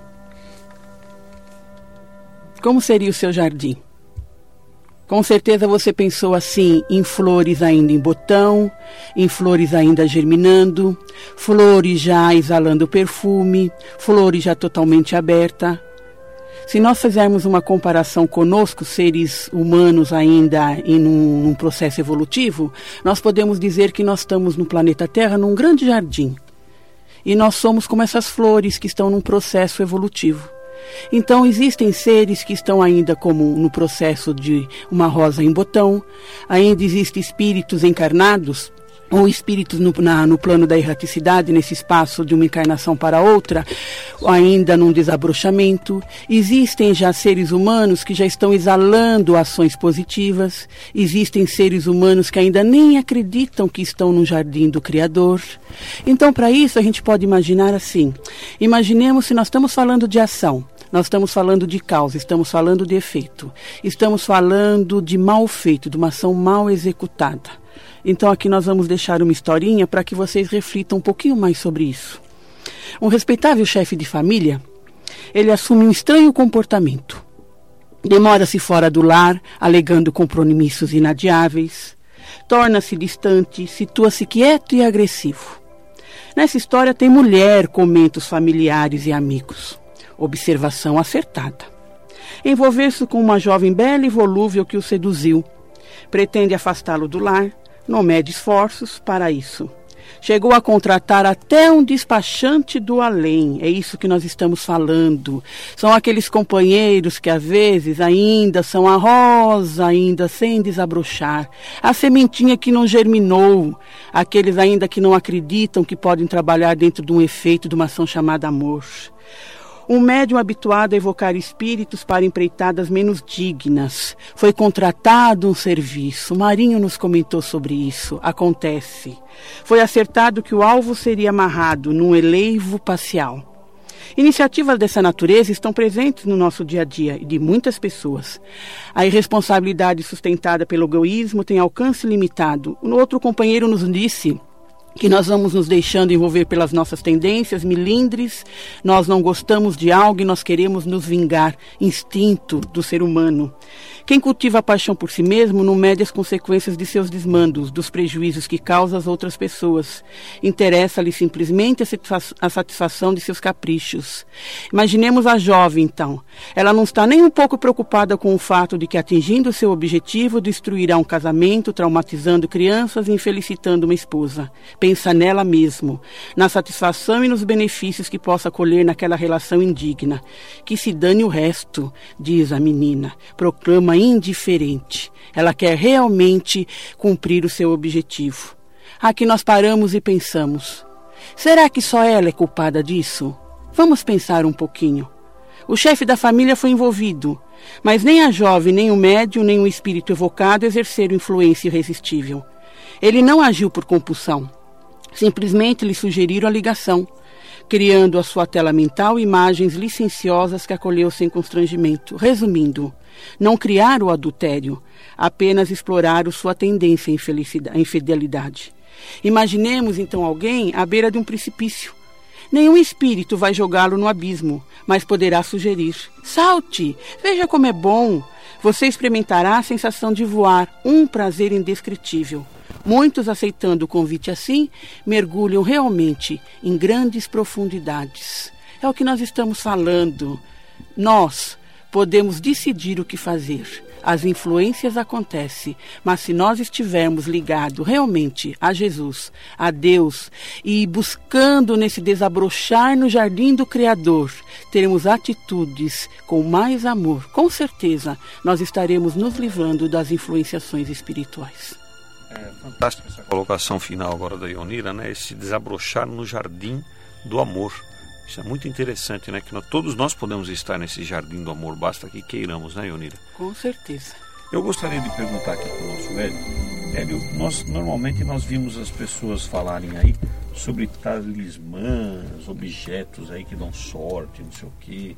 [SPEAKER 6] como seria o seu jardim? Com certeza você pensou assim em flores ainda em botão, em flores ainda germinando, flores já exalando perfume, flores já totalmente aberta. Se nós fizermos uma comparação conosco, seres humanos ainda em um, num processo evolutivo, nós podemos dizer que nós estamos no planeta Terra num grande jardim. E nós somos como essas flores que estão num processo evolutivo. Então existem seres que estão ainda como no processo de uma rosa em botão, ainda existem espíritos encarnados ou espíritos no, na, no plano da erraticidade, nesse espaço de uma encarnação para outra, ainda num desabrochamento. Existem já seres humanos que já estão exalando ações positivas. Existem seres humanos que ainda nem acreditam que estão no jardim do Criador. Então, para isso, a gente pode imaginar assim: imaginemos se nós estamos falando de ação. Nós estamos falando de causa, estamos falando de efeito, estamos falando de mal feito, de uma ação mal executada. Então aqui nós vamos deixar uma historinha para que vocês reflitam um pouquinho mais sobre isso. Um respeitável chefe de família, ele assume um estranho comportamento. Demora-se fora do lar, alegando compromissos inadiáveis. Torna-se distante, situa-se quieto e agressivo. Nessa história tem mulher, comentos familiares e amigos. Observação acertada. Envolver-se com uma jovem bela e volúvel que o seduziu. Pretende afastá-lo do lar, não mede esforços para isso. Chegou a contratar até um despachante do além. É isso que nós estamos falando. São aqueles companheiros que às vezes ainda são a rosa, ainda sem desabrochar, a sementinha que não germinou, aqueles ainda que não acreditam que podem trabalhar dentro de um efeito de uma ação chamada amor. Um médium habituado a evocar espíritos para empreitadas menos dignas. Foi contratado um serviço. Marinho nos comentou sobre isso. Acontece. Foi acertado que o alvo seria amarrado num eleivo parcial. Iniciativas dessa natureza estão presentes no nosso dia a dia e de muitas pessoas. A irresponsabilidade sustentada pelo egoísmo tem alcance limitado. Um outro companheiro nos disse que nós vamos nos deixando envolver pelas nossas tendências milindres, nós não gostamos de algo e nós queremos nos vingar, instinto do ser humano. Quem cultiva a paixão por si mesmo não mede as consequências de seus desmandos, dos prejuízos que causa às outras pessoas. Interessa-lhe simplesmente a satisfação de seus caprichos. Imaginemos a jovem, então. Ela não está nem um pouco preocupada com o fato de que, atingindo seu objetivo, destruirá um casamento, traumatizando crianças e infelicitando uma esposa. Pensa nela mesmo, na satisfação e nos benefícios que possa colher naquela relação indigna. Que se dane o resto, diz a menina. Proclama indiferente. Ela quer realmente cumprir o seu objetivo. Aqui nós paramos e pensamos: será que só ela é culpada disso? Vamos pensar um pouquinho. O chefe da família foi envolvido, mas nem a jovem, nem o médium, nem o espírito evocado exerceram influência irresistível. Ele não agiu por compulsão. Simplesmente lhe sugeriram a ligação, criando à sua tela mental imagens licenciosas que acolheu sem constrangimento. Resumindo, não criar o adultério, apenas explorar sua tendência à infidelidade. Imaginemos então alguém à beira de um precipício. Nenhum espírito vai jogá-lo no abismo, mas poderá sugerir: salte, veja como é bom. Você experimentará a sensação de voar, um prazer indescritível. Muitos, aceitando o convite assim, mergulham realmente em grandes profundidades. É o que nós estamos falando. Nós podemos decidir o que fazer. As influências acontecem, mas se nós estivermos ligados realmente a Jesus, a Deus, e buscando nesse desabrochar no jardim do Criador, teremos atitudes com mais amor, com certeza nós estaremos nos livrando das influenciações espirituais.
[SPEAKER 3] É fantástica essa colocação final agora da Ionira, né? Esse desabrochar no jardim do amor. Isso é muito interessante, né? Que nós, todos nós podemos estar nesse jardim do amor, basta que queiramos, né, Ionira?
[SPEAKER 6] Com certeza.
[SPEAKER 3] Eu gostaria de perguntar aqui para o nosso Hélio. Hélio, nós, normalmente nós vimos as pessoas falarem aí sobre talismãs, objetos aí que dão sorte, não sei o quê.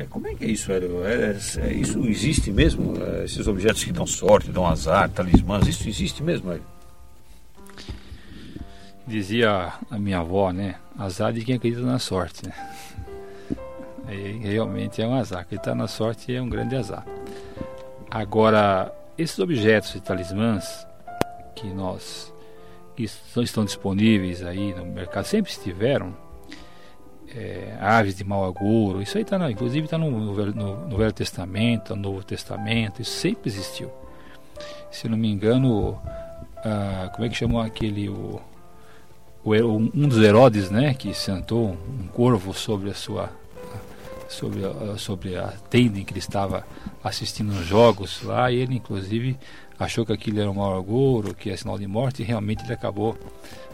[SPEAKER 3] É, como é que é isso, Hélio? É, é, isso existe mesmo? É, esses objetos que dão sorte, dão azar, talismãs, isso existe mesmo, Hélio?
[SPEAKER 7] Dizia a minha avó, né? Azar de quem acredita na sorte, né? Aí realmente é um azar. Acreditar na sorte é um grande azar. Agora, esses objetos e talismãs que nós que estão disponíveis aí no mercado sempre estiveram é, aves de mau agouro isso aí está inclusive está no, no, no, Velho Testamento no Novo Testamento isso sempre existiu. Se não me engano ah, como é que chamou aquele o, o, um dos Herodes né que sentou um corvo sobre a sua sobre sobre a tenda em que ele estava assistindo os jogos lá e ele inclusive achou que aquilo era um mau agouro, que é sinal de morte, e realmente ele acabou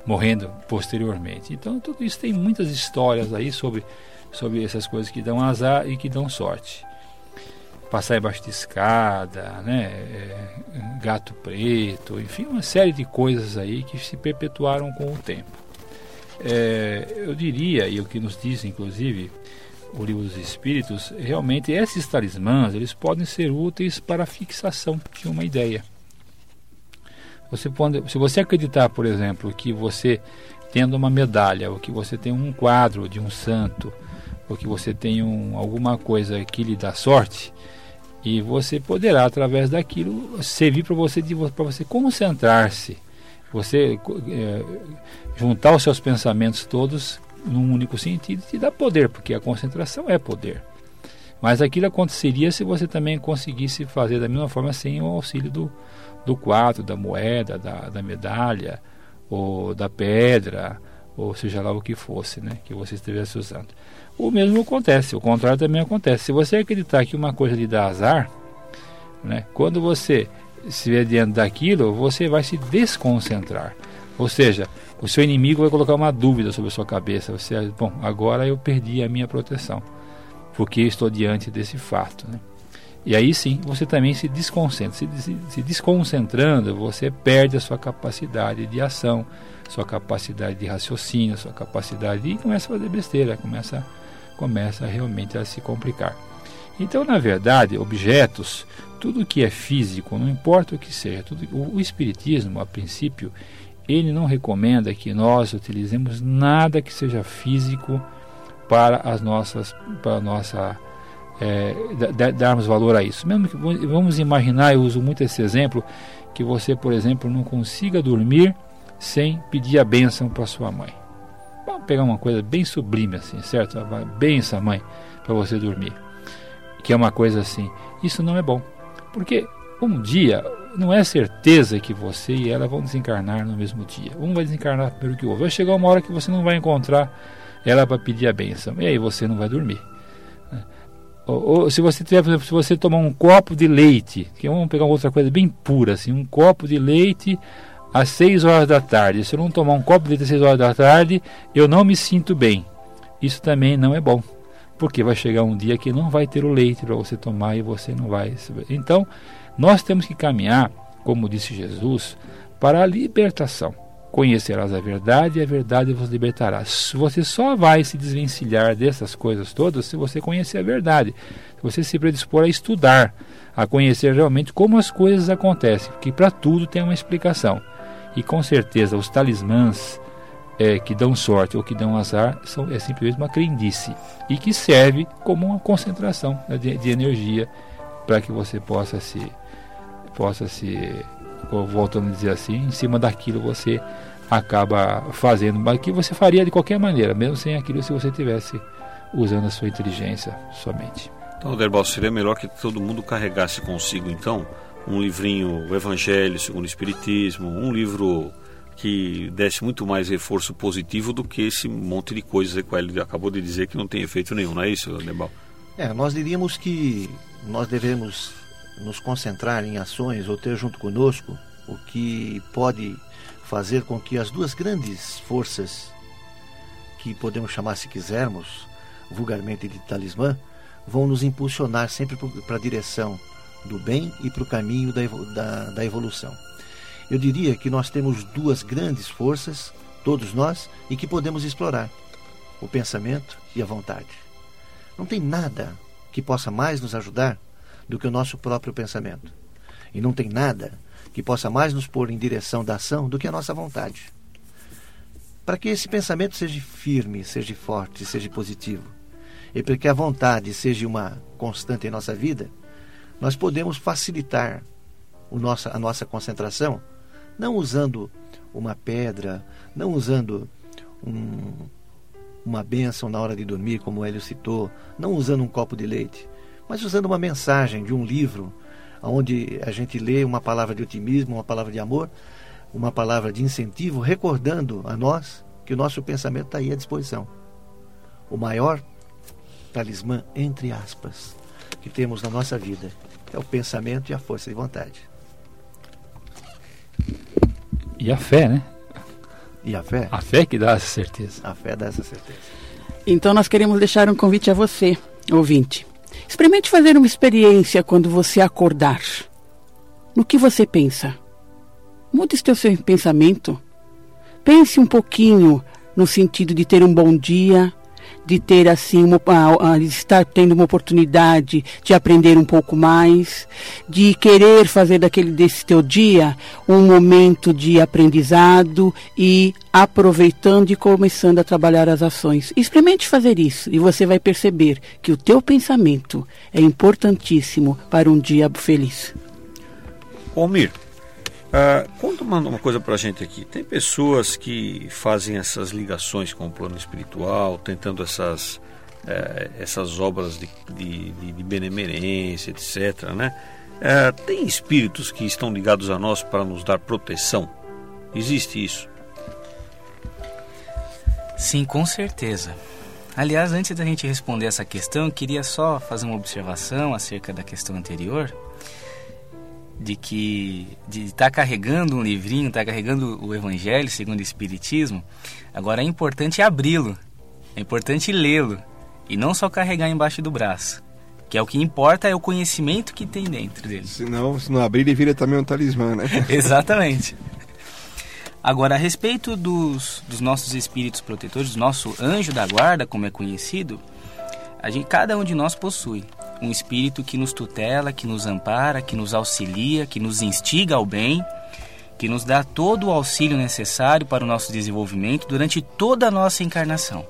[SPEAKER 7] morrendo posteriormente. Então, tudo isso tem muitas histórias aí sobre, sobre essas coisas que dão azar e que dão sorte. Passar embaixo de escada, né? É, gato preto, enfim, uma série de coisas aí que se perpetuaram com o tempo. É, eu diria, e o que nos diz, inclusive, o livro dos Espíritos, realmente esses talismãs eles podem ser úteis para a fixação de uma ideia. Você pode, se você acreditar, por exemplo, que você tendo uma medalha, ou que você tem um quadro de um santo, ou que você tem um, alguma coisa que lhe dá sorte, e você poderá através daquilo servir para você você concentrar-se, você é, juntar os seus pensamentos todos num único sentido te dá poder, porque a concentração é poder. Mas aquilo aconteceria se você também conseguisse fazer da mesma forma sem o auxílio do, do quadro, da moeda, da, da medalha, ou da pedra, ou seja lá o que fosse, né, que você estivesse usando. O mesmo acontece, o contrário também acontece. Se você acreditar que uma coisa lhe dá azar, né, quando você se vê diante daquilo, você vai se desconcentrar. Ou seja, o seu inimigo vai colocar uma dúvida sobre a sua cabeça. Você, bom, agora eu perdi a minha proteção, porque estou diante desse fato, né? E aí sim, você também se desconcentra. Se, se, se, desconcentrando, você perde a sua capacidade de ação, sua capacidade de raciocínio, sua capacidade e começa a fazer besteira, começa, começa realmente a se complicar. Então, na verdade, objetos, tudo que é físico, não importa o que seja, tudo, o, o espiritismo, a princípio, ele não recomenda que nós utilizemos nada que seja físico para as nossas, para a nossa é, darmos valor a isso. Mesmo que vamos imaginar, eu uso muito esse exemplo, que você, por exemplo, não consiga dormir sem pedir a bênção para sua mãe. Vamos pegar uma coisa bem sublime assim, certo? Bença, mãe, para você dormir. Que é uma coisa assim. Isso não é bom. Porque um dia não é certeza que você e ela vão desencarnar no mesmo dia. Um vai desencarnar primeiro que o outro. Vai chegar uma hora que você não vai encontrar ela para pedir a bênção. E aí você não vai dormir. Ou, ou, se você tiver, por exemplo, se você tomar um copo de leite, que vamos pegar outra coisa bem pura, assim, um copo de leite às 6 horas da tarde. Se eu não tomar um copo de leite às 6 horas da tarde, eu não me sinto bem. Isso também não é bom. Porque vai chegar um dia que não vai ter o leite para você tomar e você não vai. Então, nós temos que caminhar, como disse Jesus, para a libertação. Conhecerás a verdade e a verdade vos libertará. Você só vai se desvencilhar dessas coisas todas se você conhecer a verdade. Se você se predispor a estudar, a conhecer realmente como as coisas acontecem, porque para tudo tem uma explicação. E com certeza os talismãs é, que dão sorte ou que dão azar são, é simplesmente uma crendice e que serve como uma concentração né, de, de energia para que você possa se possa se voltando a dizer assim, em cima daquilo você acaba fazendo, mas que você faria de qualquer maneira, mesmo sem aquilo se você tivesse usando a sua inteligência somente.
[SPEAKER 3] Então, Derbal, seria melhor que todo mundo carregasse consigo, então, um livrinho, o Evangelho segundo o Espiritismo, um livro que desse muito mais reforço positivo do que esse monte de coisas que ele acabou de dizer que não tem efeito nenhum, não é isso, Derbal?
[SPEAKER 4] É, nós diríamos que nós devemos nos concentrar em ações ou ter junto conosco o que pode fazer com que as duas grandes forças, que podemos chamar, se quisermos, vulgarmente de talismã, vão nos impulsionar sempre para a direção do bem e para o caminho da, da, da evolução. Eu diria que nós temos duas grandes forças, todos nós, e que podemos explorar: o pensamento e a vontade. Não tem nada que possa mais nos ajudar do que o nosso próprio pensamento. E não tem nada que possa mais nos pôr em direção da ação do que a nossa vontade. Para que esse pensamento seja firme, seja forte, seja positivo, e para que a vontade seja uma constante em nossa vida, nós podemos facilitar o a nossa concentração, não usando uma pedra, não usando um, uma bênção na hora de dormir, como o Hélio citou, não usando um copo de leite, mas usando uma mensagem de um livro, onde a gente lê uma palavra de otimismo, uma palavra de amor, uma palavra de incentivo, recordando a nós que o nosso pensamento está aí à disposição. O maior talismã, entre aspas, que temos na nossa vida é o pensamento e a força de vontade.
[SPEAKER 7] E a fé, né?
[SPEAKER 4] E a fé?
[SPEAKER 7] A fé que dá essa certeza.
[SPEAKER 4] A fé dá essa certeza.
[SPEAKER 6] Então nós queremos deixar um convite a você, ouvinte. Experimente fazer uma experiência quando você acordar. No que você pensa? Mude o seu pensamento. Pense um pouquinho no sentido de ter um bom dia, de ter assim uma, estar tendo uma oportunidade de aprender um pouco mais, de querer fazer daquele desse teu dia um momento de aprendizado e aproveitando e começando a trabalhar as ações. Experimente fazer isso e você vai perceber que o teu pensamento é importantíssimo para um dia feliz.
[SPEAKER 3] Omir, Uh, conta uma, uma coisa para a gente aqui. Tem pessoas que fazem essas ligações com o plano espiritual, tentando essas, uh, essas obras de, de, de, benemerência, etc. Né? Uh, tem espíritos que estão ligados a nós para nos dar proteção? Existe isso?
[SPEAKER 8] Sim, com certeza. Aliás, antes da gente responder essa questão, eu queria só fazer uma observação acerca da questão anterior de que de estar tá carregando um livrinho, estar tá carregando o Evangelho segundo o Espiritismo, agora é importante abri-lo, é importante lê-lo e não só carregar embaixo do braço. Que é o que importa é o conhecimento que tem dentro dele.
[SPEAKER 5] Senão, se não abrir, ele vira também um talismã, né?
[SPEAKER 8] Exatamente. Agora, a respeito dos, dos nossos espíritos protetores, do nosso anjo da guarda, como é conhecido, a gente, cada um de nós possui um espírito que nos tutela, que nos ampara, que nos auxilia, que nos instiga ao bem, que nos dá todo o auxílio necessário para o nosso desenvolvimento durante toda a nossa encarnação.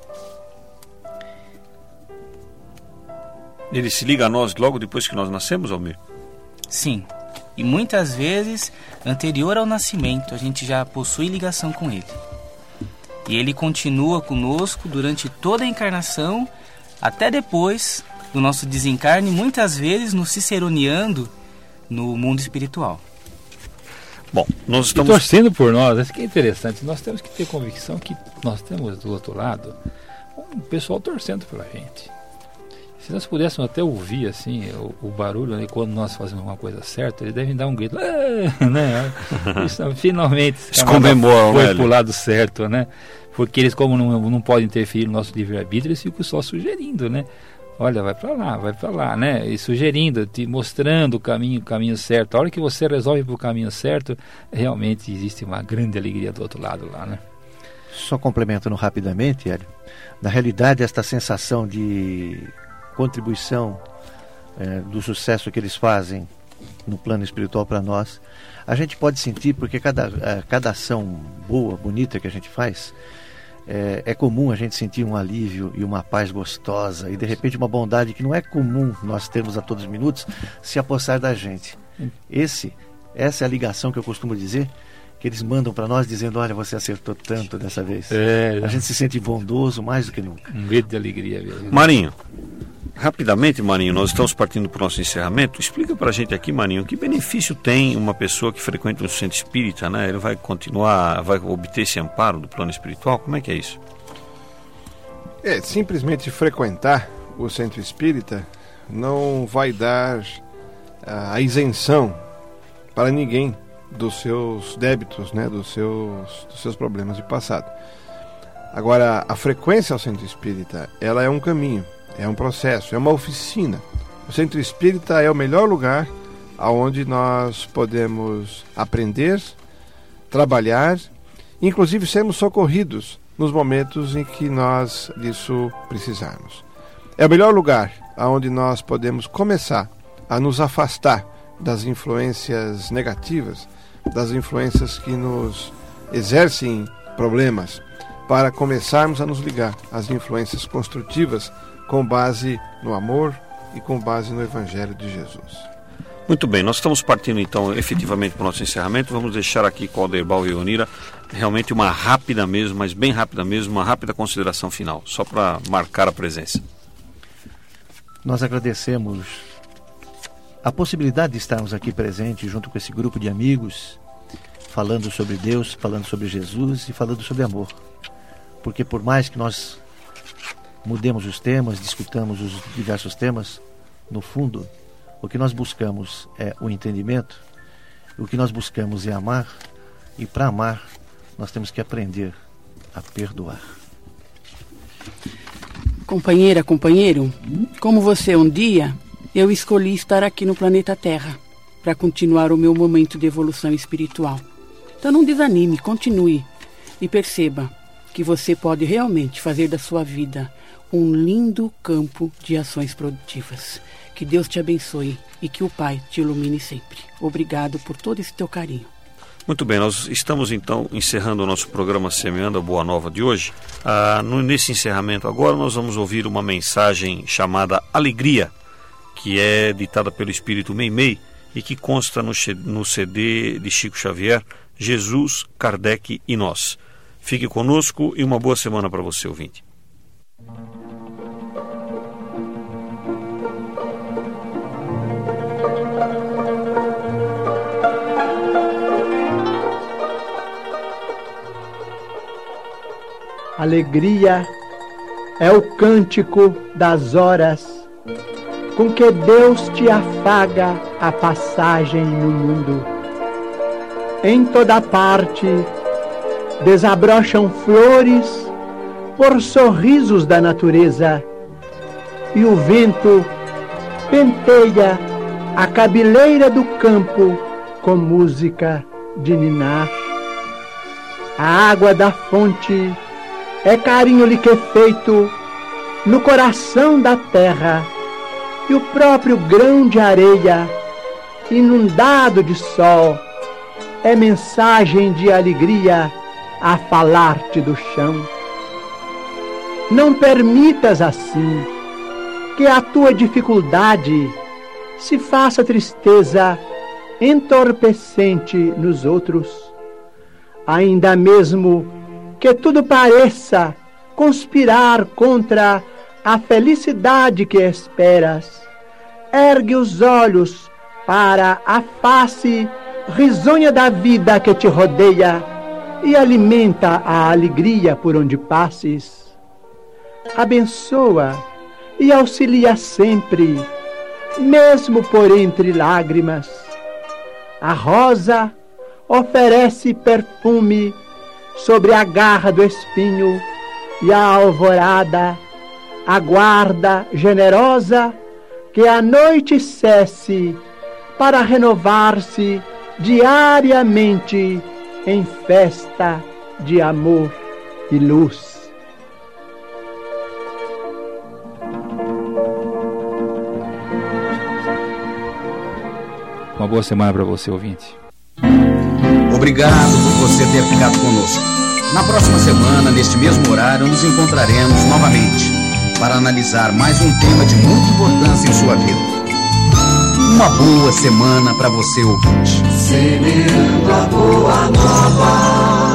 [SPEAKER 3] Ele se liga a nós logo depois que nós nascemos, Almir?
[SPEAKER 8] Sim. E muitas vezes, anterior ao nascimento, a gente já possui ligação com ele. E ele continua conosco durante toda a encarnação, até depois do nosso desencarne, muitas vezes nos ciceroneando no mundo espiritual.
[SPEAKER 3] Bom, nós estamos.
[SPEAKER 7] E torcendo por nós, isso que é interessante. Nós temos que ter convicção que nós temos do outro lado um pessoal torcendo pela gente. Se nós pudéssemos até ouvir assim o, o barulho né, quando nós fazemos uma coisa certa, eles devem dar um grito, ah", né? Isso, finalmente
[SPEAKER 3] comemoram,
[SPEAKER 7] foi para o lado certo, né? Porque eles, como não, não podem interferir no nosso livre-arbítrio, eles ficam só sugerindo, né? Olha, vai para lá, vai para lá, né? E sugerindo, te mostrando o caminho, o caminho certo. A hora que você resolve para o caminho certo, realmente existe uma grande alegria do outro lado lá, né?
[SPEAKER 4] Só complementando rapidamente, Hélio. Na realidade, esta sensação de contribuição é, do sucesso que eles fazem no plano espiritual para nós, a gente pode sentir porque cada, é, cada ação boa, bonita que a gente faz, é, é, comum a gente sentir um alívio e uma paz gostosa e de repente uma bondade que não é comum nós termos a todos os minutos se apossar da gente. Esse, essa é a ligação que eu costumo dizer que eles mandam para nós dizendo: olha, você acertou tanto dessa vez. É, a gente se sente bondoso mais do que nunca.
[SPEAKER 7] Um grito de alegria. Mesmo.
[SPEAKER 3] Marinho, Rapidamente, Marinho, nós estamos partindo para o nosso encerramento. Explica para a gente aqui, Marinho, que benefício tem uma pessoa que frequenta um centro espírita, né? Ele vai continuar, vai obter esse amparo do plano espiritual? Como é que é isso?
[SPEAKER 5] É, simplesmente frequentar o centro espírita não vai dar a isenção para ninguém dos seus débitos, né, dos seus, dos seus problemas de passado. Agora, a frequência ao centro espírita, ela é um caminho é um processo, é uma oficina. O centro espírita é o melhor lugar aonde nós podemos aprender, trabalhar, inclusive sermos socorridos nos momentos em que nós disso precisarmos. É o melhor lugar aonde nós podemos começar a nos afastar das influências negativas, das influências que nos exercem problemas, para começarmos a nos ligar às influências construtivas com base no amor e com base no Evangelho de Jesus.
[SPEAKER 3] Muito bem, nós estamos partindo então efetivamente para o nosso encerramento. Vamos deixar aqui com o Alderbal e Onira realmente uma rápida mesmo, mas bem rápida mesmo, uma rápida consideração final, só para marcar a presença.
[SPEAKER 4] Nós agradecemos a possibilidade de estarmos aqui presentes junto com esse grupo de amigos, falando sobre Deus, falando sobre Jesus e falando sobre amor. Porque por mais que nós mudemos os temas, discutamos os diversos temas, no fundo, o que nós buscamos é o entendimento, o que nós buscamos é amar, e para amar, nós temos que aprender a perdoar.
[SPEAKER 6] Companheira, companheiro, como você um dia, eu escolhi estar aqui no planeta Terra para continuar o meu momento de evolução espiritual. Então não desanime, continue e perceba que você pode realmente fazer da sua vida um lindo campo de ações produtivas. Que Deus te abençoe e que o Pai te ilumine sempre. Obrigado por todo esse teu carinho.
[SPEAKER 3] Muito bem, nós estamos então encerrando o nosso programa Semeando a Boa Nova de hoje. Ah, no, nesse encerramento agora nós vamos ouvir uma mensagem chamada Alegria, que é ditada pelo Espírito Meimei e que consta no, no CD de Chico Xavier, Jesus, Kardec e Nós. Fique conosco e uma boa semana para você, ouvinte.
[SPEAKER 10] Alegria é o cântico das horas com que Deus te afaga a passagem no mundo. Em toda parte desabrocham flores por sorrisos da natureza e o vento penteia a cabeleira do campo com música de ninar. A água da fonte é carinho liquefeito no coração da terra, e o próprio grão de areia, inundado de sol, é mensagem de alegria a falar-te do chão. Não permitas assim que a tua dificuldade se faça tristeza entorpecente nos outros, ainda mesmo que tudo pareça conspirar contra a felicidade que esperas. Ergue os olhos para a face risonha da vida que te rodeia e alimenta a alegria por onde passes. Abençoa e auxilia sempre, mesmo por entre lágrimas. A rosa oferece perfume sobre a garra do espinho e a alvorada aguarda generosa que a noite cesse para renovar-se diariamente em festa de amor e luz.
[SPEAKER 7] Uma boa semana para você, ouvinte.
[SPEAKER 2] Obrigado por você ter ficado conosco. Na próxima semana, neste mesmo horário, nos encontraremos novamente para analisar mais um tema de muita importância em sua vida. Uma boa semana para você ouvinte.
[SPEAKER 11] Semeando a boa nova.